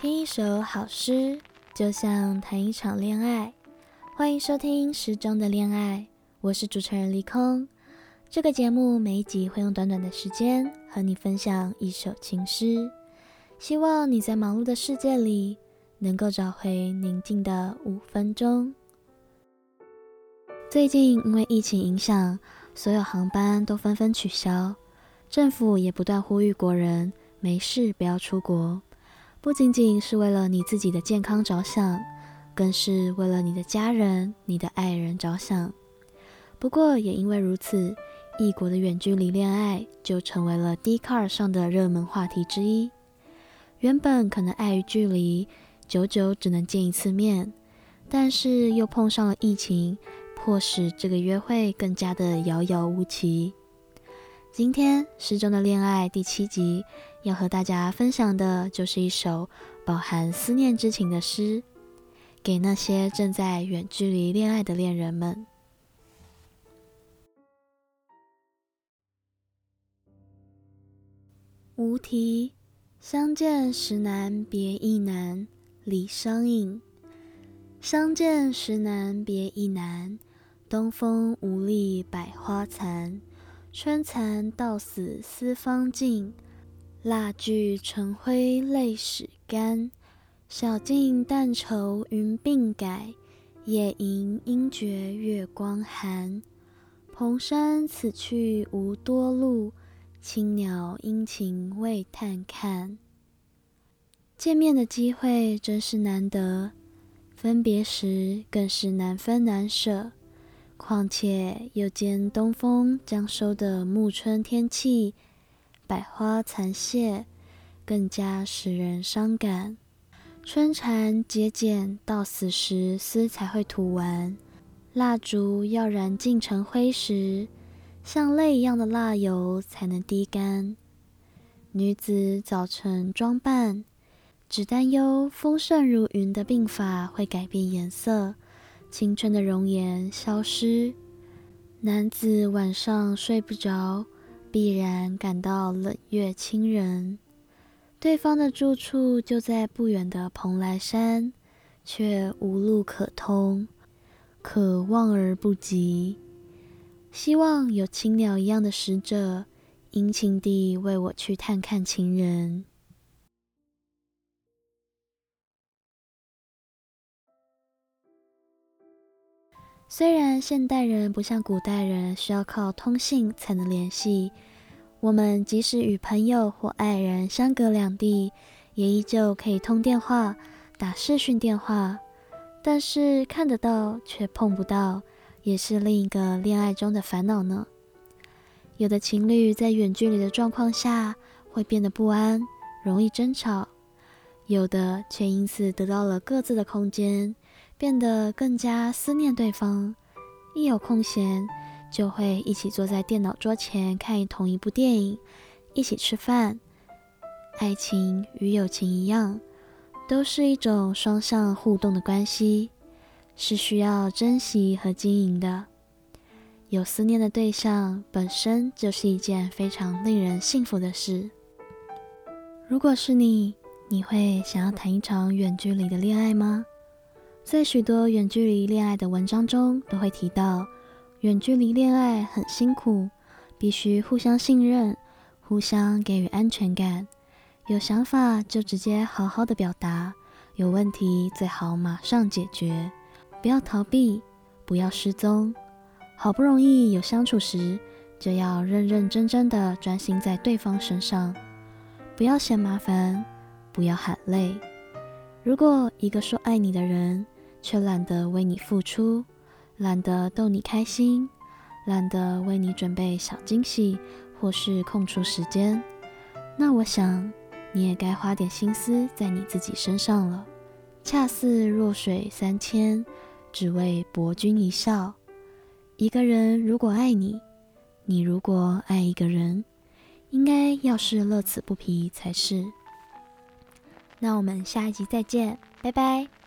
听一首好诗，就像谈一场恋爱。欢迎收听《诗中的恋爱》，我是主持人离空。这个节目每一集会用短短的时间和你分享一首情诗，希望你在忙碌的世界里能够找回宁静的五分钟。最近因为疫情影响，所有航班都纷纷取消，政府也不断呼吁国人没事不要出国。不仅仅是为了你自己的健康着想，更是为了你的家人、你的爱人着想。不过，也因为如此，异国的远距离恋爱就成为了 d c a r 上的热门话题之一。原本可能碍于距离，久久只能见一次面，但是又碰上了疫情，迫使这个约会更加的遥遥无期。今天诗中的恋爱第七集。要和大家分享的就是一首饱含思念之情的诗，给那些正在远距离恋爱的恋人们。无题，相见时难别亦难，李商隐。相见时难别亦难，东风无力百花残，春蚕到死丝方尽。蜡炬成灰泪始干，晓镜但愁云鬓改，夜吟应觉月光寒。蓬山此去无多路，青鸟殷勤为探看。见面的机会真是难得，分别时更是难分难舍。况且又见东风将收的暮春天气。百花残谢，更加使人伤感。春蚕结茧到死时丝才会吐完，蜡烛要燃尽成灰时，像泪一样的蜡油才能滴干。女子早晨装扮，只担忧丰盛如云的鬓发会改变颜色，青春的容颜消失。男子晚上睡不着。必然感到冷月侵人，对方的住处就在不远的蓬莱山，却无路可通，可望而不及。希望有青鸟一样的使者，殷勤地为我去探看情人。虽然现代人不像古代人需要靠通信才能联系，我们即使与朋友或爱人相隔两地，也依旧可以通电话、打视讯电话。但是看得到却碰不到，也是另一个恋爱中的烦恼呢。有的情侣在远距离的状况下会变得不安，容易争吵；有的却因此得到了各自的空间。变得更加思念对方，一有空闲就会一起坐在电脑桌前看同一部电影，一起吃饭。爱情与友情一样，都是一种双向互动的关系，是需要珍惜和经营的。有思念的对象本身就是一件非常令人幸福的事。如果是你，你会想要谈一场远距离的恋爱吗？在许多远距离恋爱的文章中，都会提到，远距离恋爱很辛苦，必须互相信任，互相给予安全感。有想法就直接好好的表达，有问题最好马上解决，不要逃避，不要失踪。好不容易有相处时，就要认认真真的专心在对方身上，不要嫌麻烦，不要喊累。如果一个说爱你的人，却懒得为你付出，懒得逗你开心，懒得为你准备小惊喜，或是空出时间，那我想你也该花点心思在你自己身上了。恰似弱水三千，只为博君一笑。一个人如果爱你，你如果爱一个人，应该要是乐此不疲才是。那我们下一集再见，拜拜。